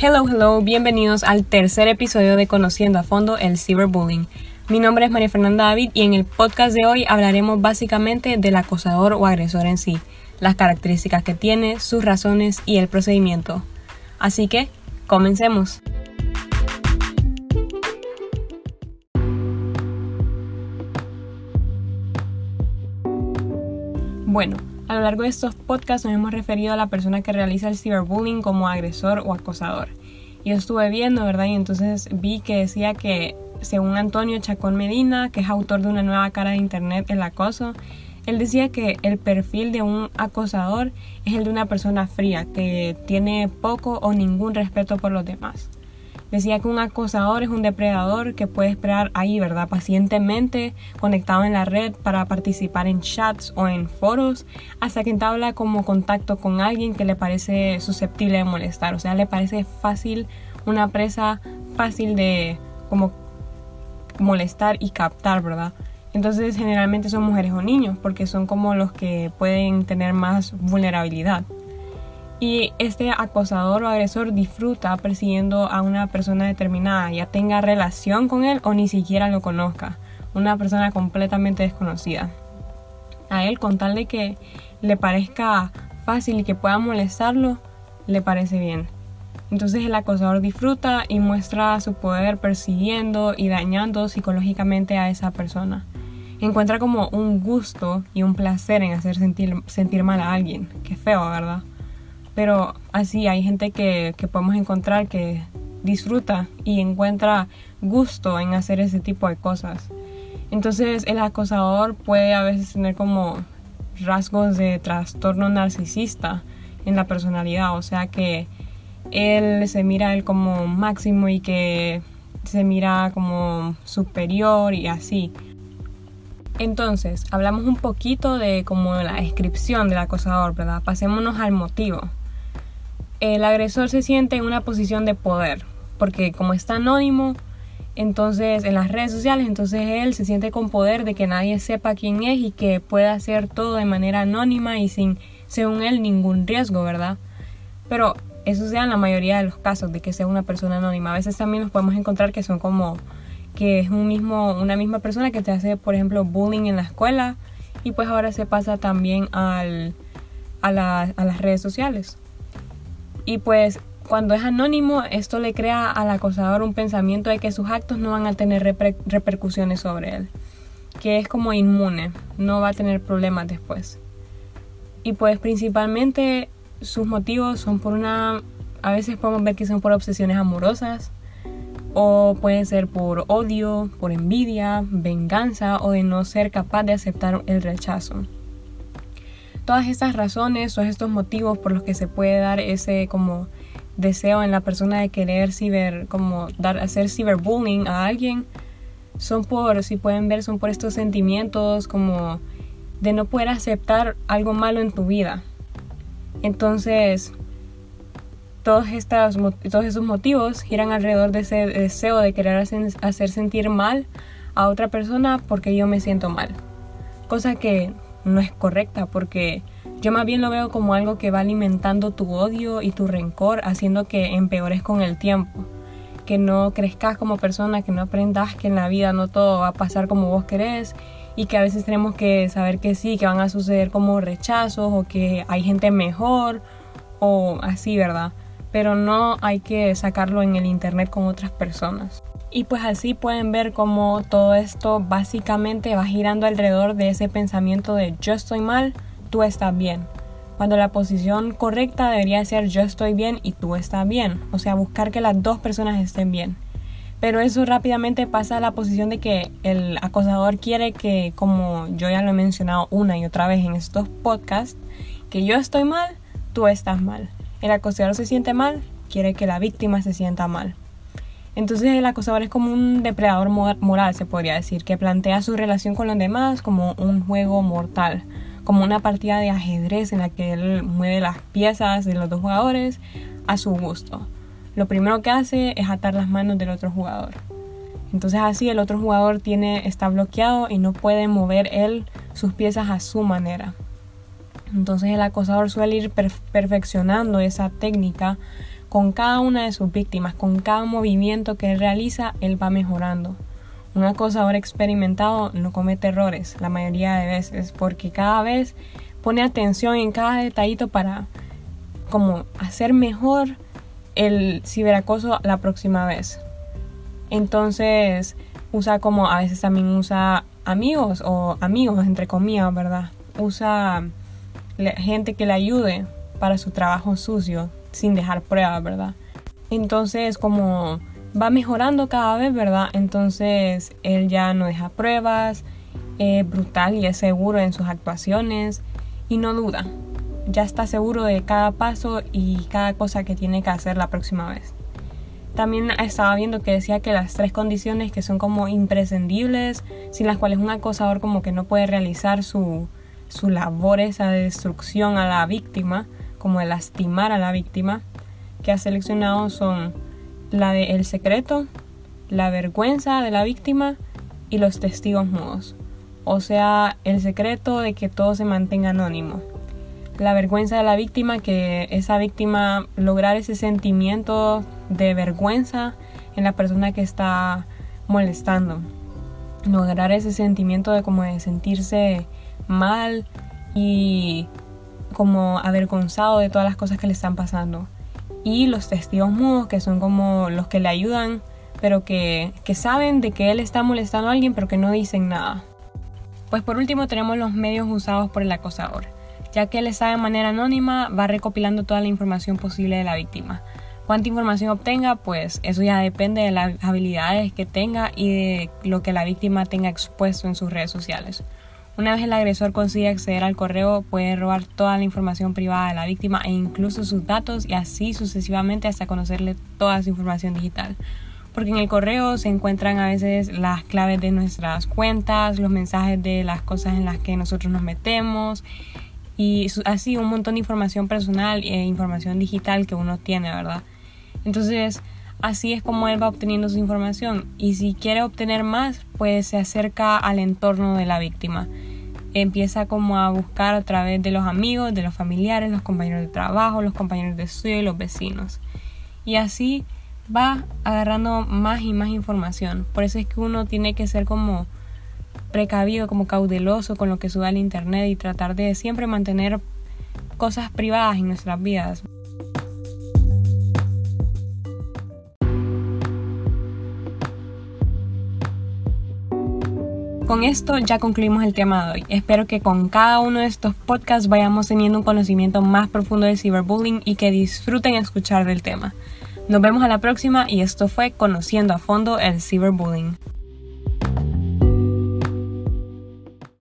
Hello, hello, bienvenidos al tercer episodio de Conociendo a Fondo el Cyberbullying. Mi nombre es María Fernanda David y en el podcast de hoy hablaremos básicamente del acosador o agresor en sí, las características que tiene, sus razones y el procedimiento. Así que, comencemos. Bueno, a lo largo de estos podcasts nos hemos referido a la persona que realiza el cyberbullying como agresor o acosador. Yo estuve viendo, ¿verdad? Y entonces vi que decía que, según Antonio Chacón Medina, que es autor de una nueva cara de Internet, El acoso, él decía que el perfil de un acosador es el de una persona fría, que tiene poco o ningún respeto por los demás. Decía que un acosador es un depredador que puede esperar ahí, ¿verdad? Pacientemente conectado en la red para participar en chats o en foros hasta que entabla como contacto con alguien que le parece susceptible de molestar. O sea, le parece fácil, una presa fácil de como molestar y captar, ¿verdad? Entonces generalmente son mujeres o niños porque son como los que pueden tener más vulnerabilidad. Y este acosador o agresor disfruta persiguiendo a una persona determinada, ya tenga relación con él o ni siquiera lo conozca, una persona completamente desconocida. A él, con tal de que le parezca fácil y que pueda molestarlo, le parece bien. Entonces el acosador disfruta y muestra su poder persiguiendo y dañando psicológicamente a esa persona. Encuentra como un gusto y un placer en hacer sentir, sentir mal a alguien. Qué feo, ¿verdad? Pero así hay gente que, podemos encontrar que disfruta y encuentra gusto en hacer ese tipo de cosas. Entonces el acosador puede a veces tener como rasgos de trastorno narcisista en la personalidad, o sea que él se mira él como máximo y que se mira como superior y así. Entonces, hablamos un poquito de como la descripción del acosador, ¿verdad? Pasémonos al motivo el agresor se siente en una posición de poder, porque como está anónimo, entonces en las redes sociales, entonces él se siente con poder de que nadie sepa quién es y que pueda hacer todo de manera anónima y sin, según él, ningún riesgo, ¿verdad? Pero eso sea en la mayoría de los casos de que sea una persona anónima. A veces también nos podemos encontrar que son como que es un mismo, una misma persona que te hace, por ejemplo, bullying en la escuela y pues ahora se pasa también al, a, a las redes sociales. Y pues cuando es anónimo, esto le crea al acosador un pensamiento de que sus actos no van a tener repercusiones sobre él, que es como inmune, no va a tener problemas después. Y pues principalmente sus motivos son por una, a veces podemos ver que son por obsesiones amorosas, o puede ser por odio, por envidia, venganza o de no ser capaz de aceptar el rechazo todas estas razones o estos motivos por los que se puede dar ese como deseo en la persona de querer ciber, como dar, hacer ciberbullying a alguien, son por, si pueden ver, son por estos sentimientos como de no poder aceptar algo malo en tu vida. Entonces, todos, esos motivos giran alrededor de ese deseo de querer hacer sentir mal a otra persona porque yo me siento mal. Cosa que no es correcta porque yo más bien lo veo como algo que va alimentando tu odio y tu rencor, haciendo que empeores con el tiempo, que no crezcas como persona, que no aprendas que en la vida no todo va a pasar como vos querés y que a veces tenemos que saber que sí, que van a suceder como rechazos o que hay gente mejor o así, ¿verdad? Pero no hay que sacarlo en el internet con otras personas. Y pues así pueden ver cómo todo esto básicamente va girando alrededor de ese pensamiento de yo estoy mal, tú estás bien. Cuando la posición correcta debería ser yo estoy bien y tú estás bien. O sea, buscar que las dos personas estén bien. Pero eso rápidamente pasa a la posición de que el acosador quiere que, como yo ya lo he mencionado una y otra vez en estos podcasts, que yo estoy mal, tú estás mal. El acosador se siente mal, quiere que la víctima se sienta mal. Entonces el acosador es como un depredador moral, se podría decir, que plantea su relación con los demás como un juego mortal, como una partida de ajedrez en la que él mueve las piezas de los dos jugadores a su gusto. Lo primero que hace es atar las manos del otro jugador. Entonces así el otro jugador tiene, está bloqueado y no puede mover él sus piezas a su manera. Entonces el acosador suele ir perfeccionando esa técnica con cada una de sus víctimas, con cada movimiento que realiza, él va mejorando. Un acosador experimentado no comete errores la mayoría de veces porque cada vez pone atención en cada detallito para como hacer mejor el ciberacoso la próxima vez. Entonces usa como a veces también usa amigos o amigos entre comillas, ¿verdad? Usa gente que le ayude para su trabajo sucio sin dejar pruebas, ¿verdad? Entonces como va mejorando cada vez, ¿verdad? Entonces él ya no deja pruebas, es brutal y es seguro en sus actuaciones y no duda. Ya está seguro de cada paso y cada cosa que tiene que hacer la próxima vez. También estaba viendo que decía que las tres condiciones que son como imprescindibles, sin las cuales un acosador como que no puede realizar su, su labor, esa destrucción a la víctima, como de lastimar a la víctima, que ha seleccionado son la de el secreto, la vergüenza de la víctima y los testigos mudos. O sea, el secreto de que todo se mantenga anónimo. La vergüenza de la víctima, que esa víctima lograr ese sentimiento de vergüenza en la persona que está molestando. Lograr ese sentimiento de como de sentirse mal y como avergonzado de todas las cosas que le están pasando y los testigos mudos, que son como los que le ayudan, pero que, que saben de que él está molestando a alguien, pero que no dicen nada. Pues por último tenemos los medios usados por el acosador. Ya que él está de manera anónima, va recopilando toda la información posible de la víctima. Cuánta información obtenga, pues eso ya depende de las habilidades que tenga y de lo que la víctima tenga expuesto en sus redes sociales. Una vez el agresor consigue acceder al correo, puede robar toda la información privada de la víctima e incluso sus datos y así sucesivamente hasta conocerle toda su información digital. Porque en el correo se encuentran a veces las claves de nuestras cuentas, los mensajes de las cosas en las que nosotros nos metemos y así un montón de información personal e información digital que uno tiene, ¿verdad? Entonces, así es como él va obteniendo su información y si quiere obtener más, pues se acerca al entorno de la víctima empieza como a buscar a través de los amigos, de los familiares, los compañeros de trabajo, los compañeros de estudio y los vecinos. Y así va agarrando más y más información. Por eso es que uno tiene que ser como precavido, como cauteloso con lo que sube al internet y tratar de siempre mantener cosas privadas en nuestras vidas. Con esto ya concluimos el tema de hoy. Espero que con cada uno de estos podcasts vayamos teniendo un conocimiento más profundo del ciberbullying y que disfruten escuchar del tema. Nos vemos a la próxima y esto fue Conociendo a fondo el ciberbullying.